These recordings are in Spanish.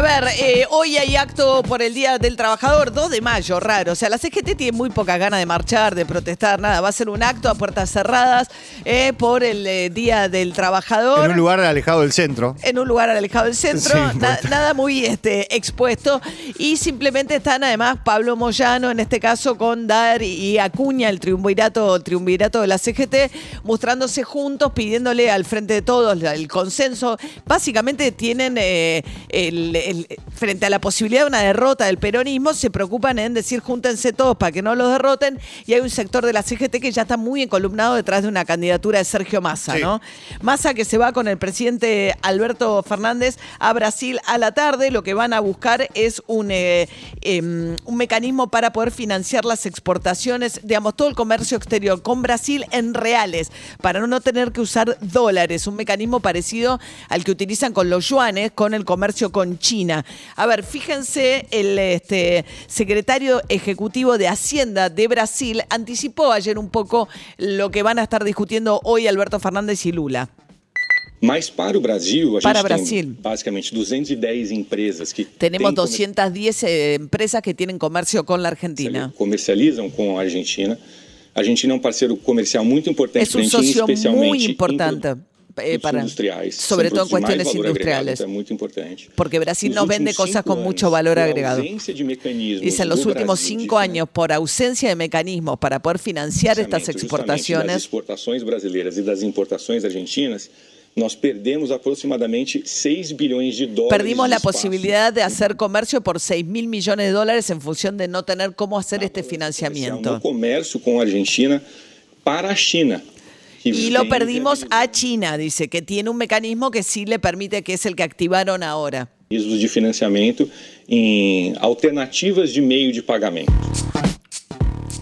A ver, eh, hoy hay acto por el Día del Trabajador, 2 de mayo, raro. O sea, la CGT tiene muy poca ganas de marchar, de protestar, nada. Va a ser un acto a puertas cerradas eh, por el eh, Día del Trabajador. En un lugar alejado del centro. En un lugar alejado del centro, Sí, na- porque- nada muy este, expuesto. Y simplemente están además Pablo Moyano, en este caso con Dar y Acuña, el triunvirato, el triunvirato de la CGT, mostrándose juntos, pidiéndole al frente de todos el consenso. Básicamente tienen, el- el- frente a la posibilidad de una derrota del peronismo, se preocupan en decir júntense todos para que no los derroten. Y hay un sector de la CGT que ya está muy encolumnado detrás de una candidatura de Sergio Massa, Sí. ¿no? Massa que se va con el presidente Alberto Fernández a Brasil a la tarde. Lo que van a buscar es un, eh, em, un mecanismo para poder financiar las exportaciones, digamos, todo el comercio exterior con Brasil en reales, para no tener que usar dólares. Un mecanismo parecido al que utilizan con los yuanes, con el comercio con China. A ver, fíjense, el este, secretario ejecutivo de Hacienda de Brasil anticipó ayer un poco lo que van a estar discutiendo hoy Alberto Fernández y Lula. Mas para o Brasil, a Para gente Brasil. tem basicamente 210 empresas que Tenemos têm comer- 210 eh, empresas que tienen comercio con la Argentina. comercializam com a Argentina. A Argentina é um parceiro comercial muito importante Es un pra gente, socio especialmente muy em importante produ- eh, para, sobre todo en cuestiones industriales. Porque Brasil Nos vende cosas con mucho valor agregado. mecanismos Dicen los últimos cinco años, por ausencia de mecanismos para poder financiar estas das exportaciones, exportações brasileiras e das importações argentinas, nós perdemos aproximadamente 6 bilhões de dólares. perdimos la posibilidad de hacer comercio por 6 mil millones de dólares en función de no tener cómo hacer este no financiamiento. comércio com a Argentina para a China. Y lo perdimos a China, dice, que tiene un mecanismo que sí le permite, que es el que activaron ahora. mecanismos de financiamento em alternativas de meio de pagamento.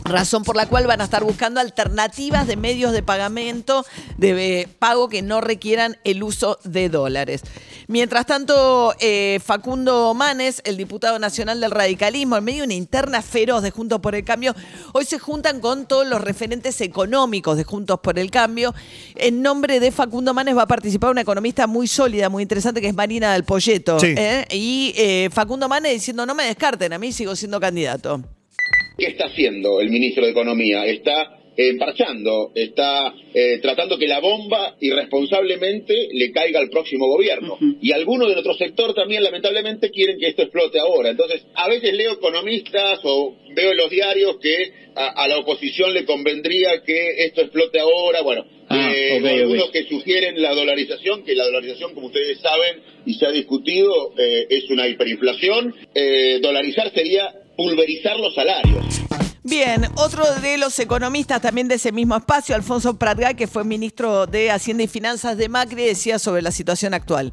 Razón por la cual van a estar buscando alternativas de medios de pagamento, de eh, pago que no requieran el uso de dólares. Mientras tanto, eh, Facundo Manes, el diputado nacional del radicalismo, en medio de una interna feroz de Juntos por el Cambio, hoy se juntan con todos los referentes económicos de Juntos por el Cambio. En nombre de Facundo Manes va a participar una economista muy sólida, muy interesante, que es Marina del Polleto. Sí. ¿eh? Y eh, Facundo Manes diciendo, no me descarten, a mí sigo siendo candidato. ¿Qué está haciendo el ministro de Economía? Está eh, emparchando, está eh, tratando que la bomba irresponsablemente le caiga al próximo gobierno. Y algunos de nuestro sector también, lamentablemente, quieren que esto explote ahora. Entonces, a veces leo economistas o veo en los diarios que a, a la oposición le convendría que esto explote ahora. Bueno, Ah, eh, algunos que sugieren la dolarización, que la dolarización, como ustedes saben y se ha discutido, eh, es una hiperinflación. Dolarizar sería pulverizar los salarios. Bien, otro de los economistas también de ese mismo espacio, Alfonso Pratgay, que fue ministro de Hacienda y Finanzas de Macri, decía sobre la situación actual.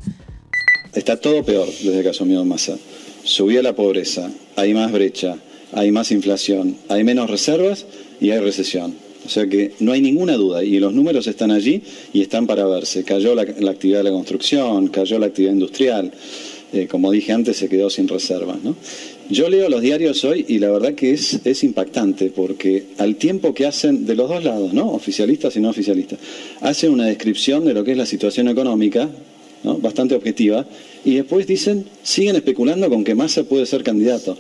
Está todo peor desde que asumió Massa. Subía la pobreza, hay más brecha, hay más inflación, hay menos reservas y hay recesión. O sea que no hay ninguna duda y los números están allí y están para verse. Cayó la, la actividad de la construcción, cayó la actividad industrial, eh, como dije antes, se quedó sin reservas. ¿no? Yo leo los diarios hoy y la verdad que es, impactante porque al tiempo que hacen de los dos lados, ¿no? oficialistas y no oficialistas, hacen una descripción de lo que es la situación económica, bastante objetiva, y después dicen, siguen especulando con que Massa puede ser candidato.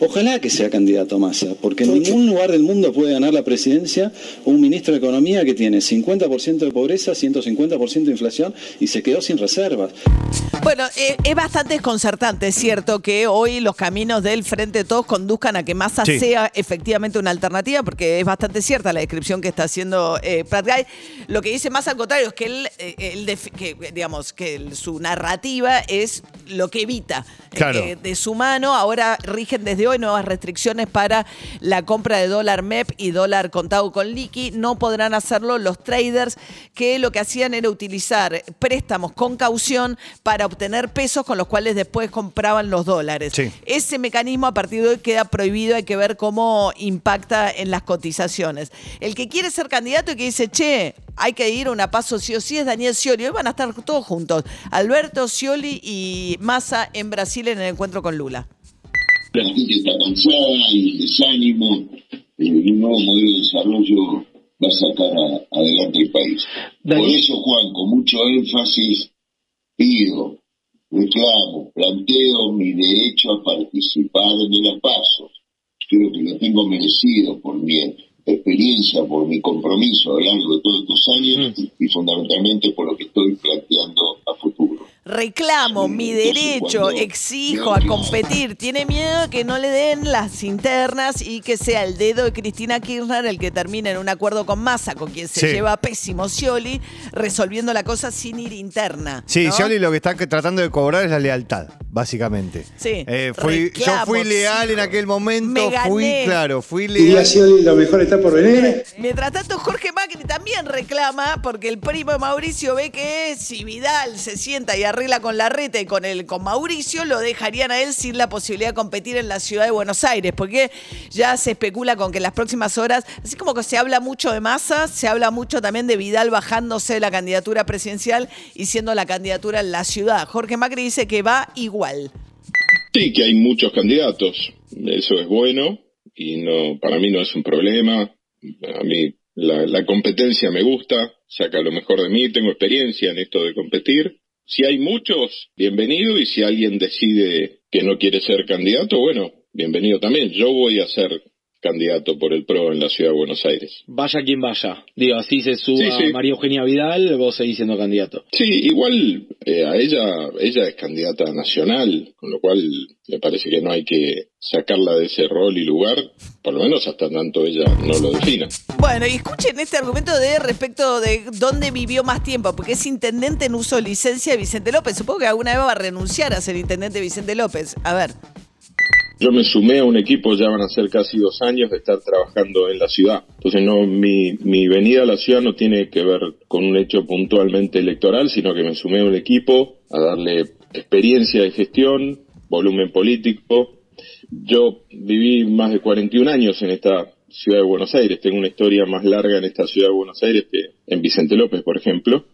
Ojalá que sea candidato Massa, porque en ningún lugar del mundo puede ganar la presidencia un ministro de Economía que tiene 50% de pobreza, 150% de inflación y se quedó sin reservas. Bueno, eh, es bastante desconcertante, es cierto, que hoy los caminos del Frente de Todos conduzcan a que Massa Sí. sea efectivamente una alternativa, porque es bastante cierta la descripción que está haciendo eh, Pratgay. Lo que dice más al contrario es que él, eh, él que, digamos, que su narrativa es lo que evita Claro. eh, de su mano. Ahora rigen desde hay nuevas restricciones para la compra de dólar MEP y dólar contado con liqui. No podrán hacerlo los traders que lo que hacían era utilizar préstamos con caución para obtener pesos con los cuales después compraban los dólares. Sí. Ese mecanismo a partir de hoy queda prohibido, hay que ver cómo impacta en las cotizaciones. El que quiere ser candidato y que dice, che, hay que ir a una paso sí o sí es Daniel Scioli. Hoy van a estar todos juntos, Alberto Scioli y Massa en Brasil en el encuentro con Lula. La gente está cansada, hay desánimo, eh, un nuevo modelo de desarrollo va a sacar a- adelante el país. Por eso, Juan, con mucho énfasis, pido, reclamo, planteo mi derecho a participar en el pasos. Creo que lo tengo merecido por mi experiencia, por mi compromiso a lo largo de todos estos años y fundamentalmente por lo que estoy planteando a futuro. Reclamo Sí, mi derecho, cuando- exijo a competir. Tiene miedo que no le den las internas y que sea el dedo de Cristina Kirchner el que termine en un acuerdo con Massa, con quien se Sí. lleva pésimo Scioli, resolviendo la cosa sin ir interna. Sí, ¿no? Scioli lo que está tratando de cobrar es la lealtad, básicamente. Sí. Eh, fui- yo fui leal en aquel momento, Me fui, claro, fui leal. Scioli, lo mejor está por venir. Mientras tanto, Jorge Macri también reclama porque el primo de Mauricio ve que si Vidal se sienta y arregla con la reta y con, el, con Mauricio, lo dejarían a él sin la posibilidad de competir en la ciudad de Buenos Aires, porque ya se especula con que en las próximas horas, así como que se habla mucho de masa, se habla mucho también de Vidal bajándose de la candidatura presidencial y siendo la candidatura en la ciudad. Jorge Macri dice que va igual. Sí, que hay muchos candidatos. Eso es bueno y no, para mí no es un problema. A mí la competencia me gusta, saca lo mejor de mí, tengo experiencia en esto de competir. Si hay muchos, bienvenido y si alguien decide que no quiere ser candidato, bueno, bienvenido también. Yo voy a ser candidato por el PRO en la ciudad de Buenos Aires. Vaya quien vaya. Digo, así se suba Sí, sí. María Eugenia Vidal, vos seguís siendo candidato. Sí, igual eh, a ella, ella es candidata nacional, con lo cual me parece que no hay que sacarla de ese rol y lugar, por lo menos hasta tanto ella no lo defina. Bueno, y escuchen este argumento de respecto de dónde vivió más tiempo, porque es intendente en uso de licencia de Vicente López. Supongo que alguna vez va a renunciar a ser intendente Vicente López. A ver. Yo me sumé a un equipo, ya van a ser casi dos años de estar trabajando en la ciudad. Entonces no, mi, mi venida a la ciudad no tiene que ver con un hecho puntualmente electoral, sino que me sumé a un equipo a darle experiencia de gestión, volumen político. Yo viví más de 41 años en esta ciudad de Buenos Aires. Tengo una historia más larga en esta ciudad de Buenos Aires que en Vicente López, por ejemplo.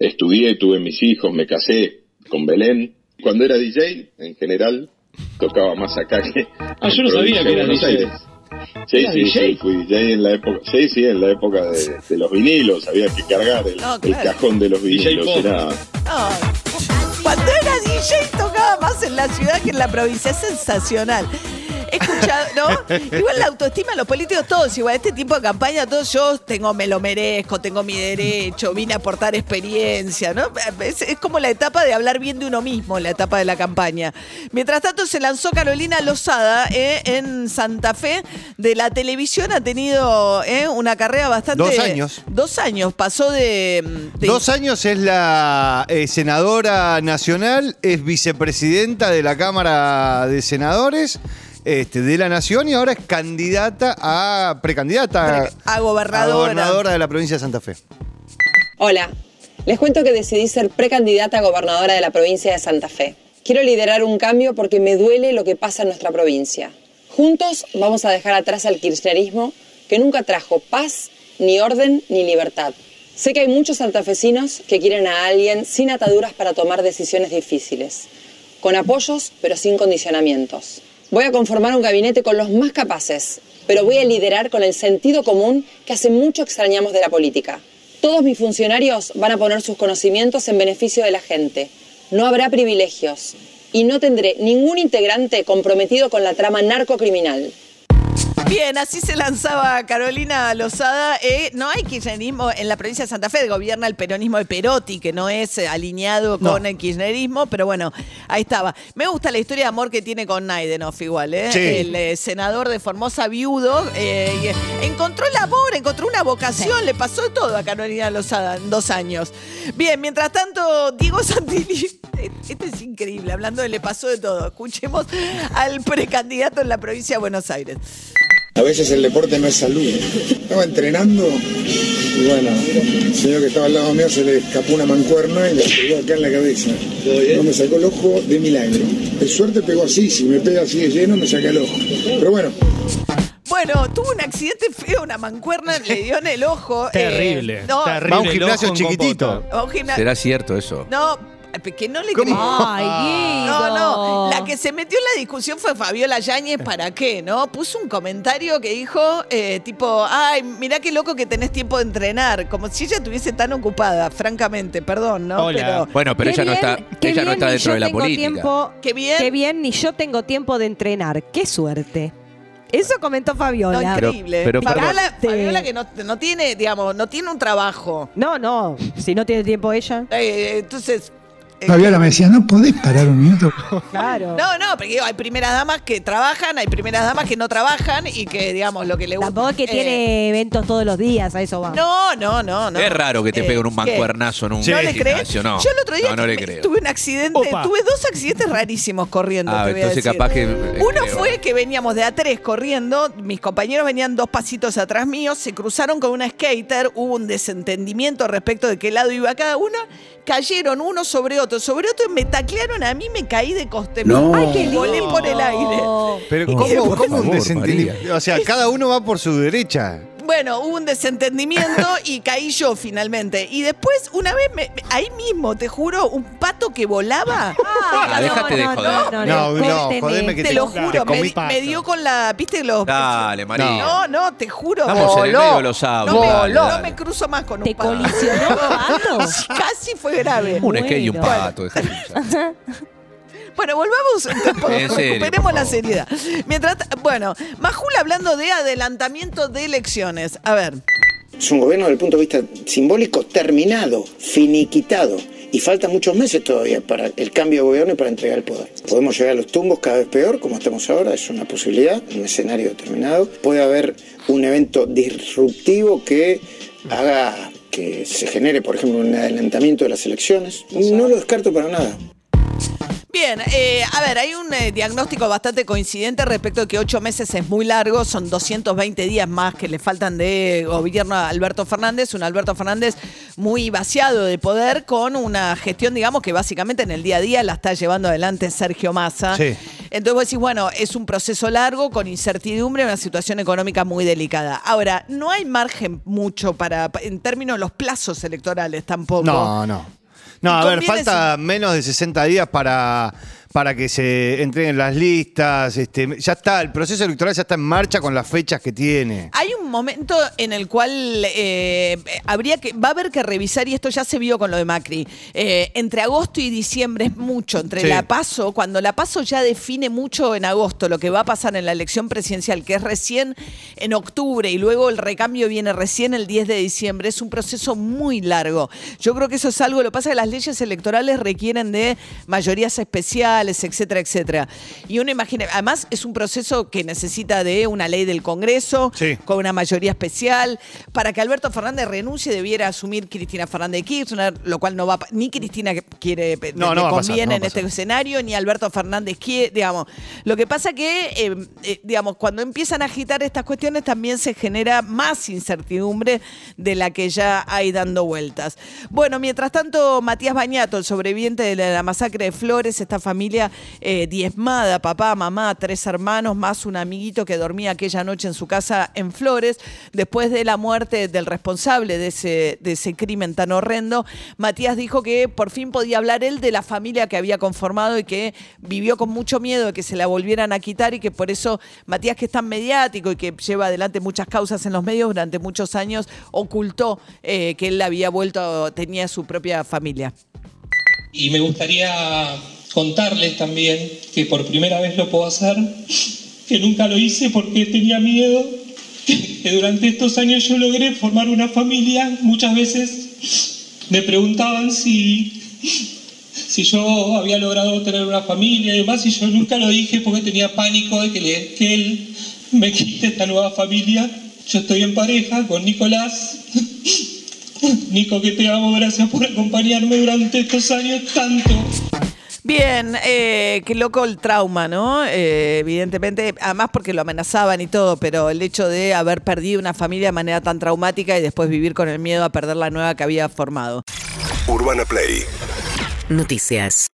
Estudié, tuve mis hijos, me casé con Belén. Cuando era DJ, en general, tocaba más acá que Ah, yo no sabía que Buenos DJ. Aires. Sí, ¿Eras sí, DJ? sí, fui DJ en la época, sí, sí, en la época de, de los vinilos, había que cargar el, No, el claro. cajón de los vinilos, era, No. Cuando era DJ tocaba más en la ciudad que en la provincia. Es sensacional. He escuchado, ¿no? Igual la autoestima de los políticos, todos igual. Este tipo de campaña, todos yo tengo, me lo merezco, tengo mi derecho, vine a aportar experiencia, ¿no? Es, es como la etapa de hablar bien de uno mismo, la etapa de la campaña. Mientras tanto, se lanzó Carolina Lozada eh, en Santa Fe de la televisión. Ha tenido eh, una carrera bastante. Dos años. Dos años. Pasó de. de- Dos años es la eh, senadora nacional, es vicepresidenta de la Cámara de Senadores este, de la Nación y ahora es candidata a. precandidata Pre- a gobernadora. a gobernadora de la provincia de Santa Fe. Hola, les cuento que decidí ser precandidata a gobernadora de la provincia de Santa Fe. Quiero liderar un cambio porque me duele lo que pasa en nuestra provincia. Juntos vamos a dejar atrás al kirchnerismo que nunca trajo paz, ni orden, ni libertad. Sé que hay muchos santafesinos que quieren a alguien sin ataduras para tomar decisiones difíciles, con apoyos pero sin condicionamientos. Voy a conformar un gabinete con los más capaces, pero voy a liderar con el sentido común que hace mucho extrañamos de la política. Todos mis funcionarios van a poner sus conocimientos en beneficio de la gente. No habrá privilegios y no tendré ningún integrante comprometido con la trama narcocriminal. Bien, así se lanzaba Carolina Lozada. Eh, no hay kirchnerismo en la provincia de Santa Fe, gobierna el peronismo de Perotti, que no es eh, alineado No. con el kirchnerismo, pero bueno, ahí estaba. Me gusta la historia de amor que tiene con Naidenoff igual, ¿eh? Sí. El eh, senador de Formosa viudo. eh, encontró el amor, encontró una vocación, le pasó de todo a Carolina Lozada en dos años. Bien, mientras tanto, Diego Santilli Este es increíble, hablando de le pasó de todo. Escuchemos al precandidato en la provincia de Buenos Aires. A veces el deporte no es salud. Estaba entrenando y bueno, el señor que estaba al lado mío se le escapó una mancuerna y le pegó acá en la cabeza. No me sacó el ojo de milagro. De suerte pegó así, si me pega así de lleno me saca el ojo. Pero bueno, Bueno, tuvo un accidente feo, una mancuerna le dio en el ojo. eh, Terrible. no, terrible. Va a un gimnasio chiquitito. ¿Será cierto eso? No, que no le ¿Cómo? creí. Ay, No, Guido. no, la que se metió en la discusión fue Fabiola Yáñez, ¿para qué? ¿No? Puso un comentario que dijo, eh, tipo, ay, mirá qué loco que tenés tiempo de entrenar, como si ella estuviese tan ocupada, francamente, perdón, ¿no? Hola. Pero, Bueno, pero Qué ella no bien, está, qué ella no bien está ni dentro yo de la tengo política. Tiempo, Qué bien. Qué bien, ni yo tengo tiempo de entrenar. Qué suerte. Eso comentó no, Fabiola. Pero- increíble. pero, Fabiola, perdón. Fabiola que no, no tiene, digamos, no tiene un trabajo. No, no. Si no tiene tiempo ella. Eh, entonces... eh, Fabiola me decía, ¿no podés parar un minuto? Claro. No, no, porque digo, hay primeras damas que trabajan, hay primeras damas que no trabajan y que, digamos, lo que le gusta. Tampoco es que eh, tiene eventos todos los días, a eso va. No, no, no, no. Es raro que te Eh, peguen un mancuernazo en un ¿No le crees? no. Yo el otro día no, no le tuve- creo. tuve un accidente, Opa. tuve dos accidentes rarísimos corriendo. Ah, te voy a entonces decir. capaz que. eh, Uno creo. fue que veníamos de A3 corriendo, mis compañeros venían dos pasitos atrás míos, se cruzaron con una skater, hubo un desentendimiento respecto de qué lado iba cada uno, cayeron uno sobre otro, sobre otro y me taclearon a mí, me caí de coste. No. Ay, qué lindo. Volé por el aire. Pero ¿cómo, cómo un? María. O sea, cada uno va por su derecha. Bueno, hubo un desentendimiento y caí yo finalmente. Y después, una vez, me- ahí mismo, te juro, un pato que volaba. Ah, déjate de joder. No, No, no, córteme. jodeme que te te- lo te juro, me, me dio con la, ¿viste los? Dale, María. No, no, te juro. Estamos en el voló. medio de los autos, No, me, dale, no me cruzo más con un ¿Te pato. colisionó un pato? Casi fue grave. Un skate y un pato. Bueno, volvamos, recuperemos la seriedad. Mientras, bueno, Majula hablando de adelantamiento de elecciones. A ver. Es un gobierno desde el punto de vista simbólico terminado, finiquitado. Y faltan muchos meses todavía para el cambio de gobierno y para entregar el poder. Podemos llegar a los tumbos cada vez peor, como estamos ahora, es una posibilidad, un escenario determinado. Puede haber un evento disruptivo que haga que se genere, por ejemplo, un adelantamiento de las elecciones. No lo descarto para nada. Bien, eh, a ver, hay un eh, diagnóstico bastante coincidente respecto de que ocho meses es muy largo, son 220 días más que le faltan de gobierno a Alberto Fernández, un Alberto Fernández muy vaciado de poder con una gestión, digamos, que básicamente en el día a día la está llevando adelante Sergio Massa. Sí. Entonces vos decís, bueno, es un proceso largo, con incertidumbre, una situación económica muy delicada. Ahora, no hay margen mucho para, en términos de los plazos electorales tampoco. No, no. No, a ver, falta menos de 60 días para, para que se entreguen las listas. Este, ya está, el proceso electoral ya está en marcha con las fechas que tiene. Hay un momento en el cual eh, habría que, va a haber que revisar, y esto ya se vio con lo de Macri, eh, entre agosto y diciembre es mucho, entre Sí. la PASO, cuando la PASO ya define mucho en agosto lo que va a pasar en la elección presidencial, que es recién en octubre y luego el recambio viene recién el 10 de diciembre, es un proceso muy largo. Yo creo que eso es algo, lo que pasa es que las leyes electorales requieren de mayorías especiales, etcétera, etcétera. Y uno imagina, además es un proceso que necesita de una ley del Congreso, Sí. con una mayoría especial. Para que Alberto Fernández renuncie debiera asumir Cristina Fernández de Kirchner, lo cual no va a ni Cristina quiere No, no pasar, conviene no en este escenario, ni Alberto Fernández quiere, digamos. Lo que pasa que, eh, eh, digamos, cuando empiezan a agitar estas cuestiones también se genera más incertidumbre de la que ya hay dando vueltas. Bueno, mientras tanto, Matías Bañato, el sobreviviente de la masacre de Flores, esta familia eh, diezmada, papá, mamá, tres hermanos, más un amiguito que dormía aquella noche en su casa en Flores, después de la muerte del responsable de ese, de ese crimen tan horrendo, Matías dijo que por fin podía hablar él de la familia que había conformado y que vivió con mucho miedo de que se la volvieran a quitar y que por eso Matías, que es tan mediático y que lleva adelante muchas causas en los medios durante muchos años, ocultó eh, que él había vuelto, tenía su propia familia. Y me gustaría contarles también que por primera vez lo puedo hacer, que nunca lo hice porque tenía miedo, que durante estos años yo logré formar una familia. Muchas veces me preguntaban si, si yo había logrado tener una familia y demás, y yo nunca lo dije porque tenía pánico de que, él me quite esta nueva familia. Yo estoy en pareja con Nicolás Nico, que te amo, gracias por acompañarme durante estos años tanto. Bien, eh, qué loco el trauma, ¿no? Eh, evidentemente, además porque lo amenazaban y todo, pero el hecho de haber perdido una familia de manera tan traumática y después vivir con el miedo a perder la nueva que había formado. Urbana Play Noticias.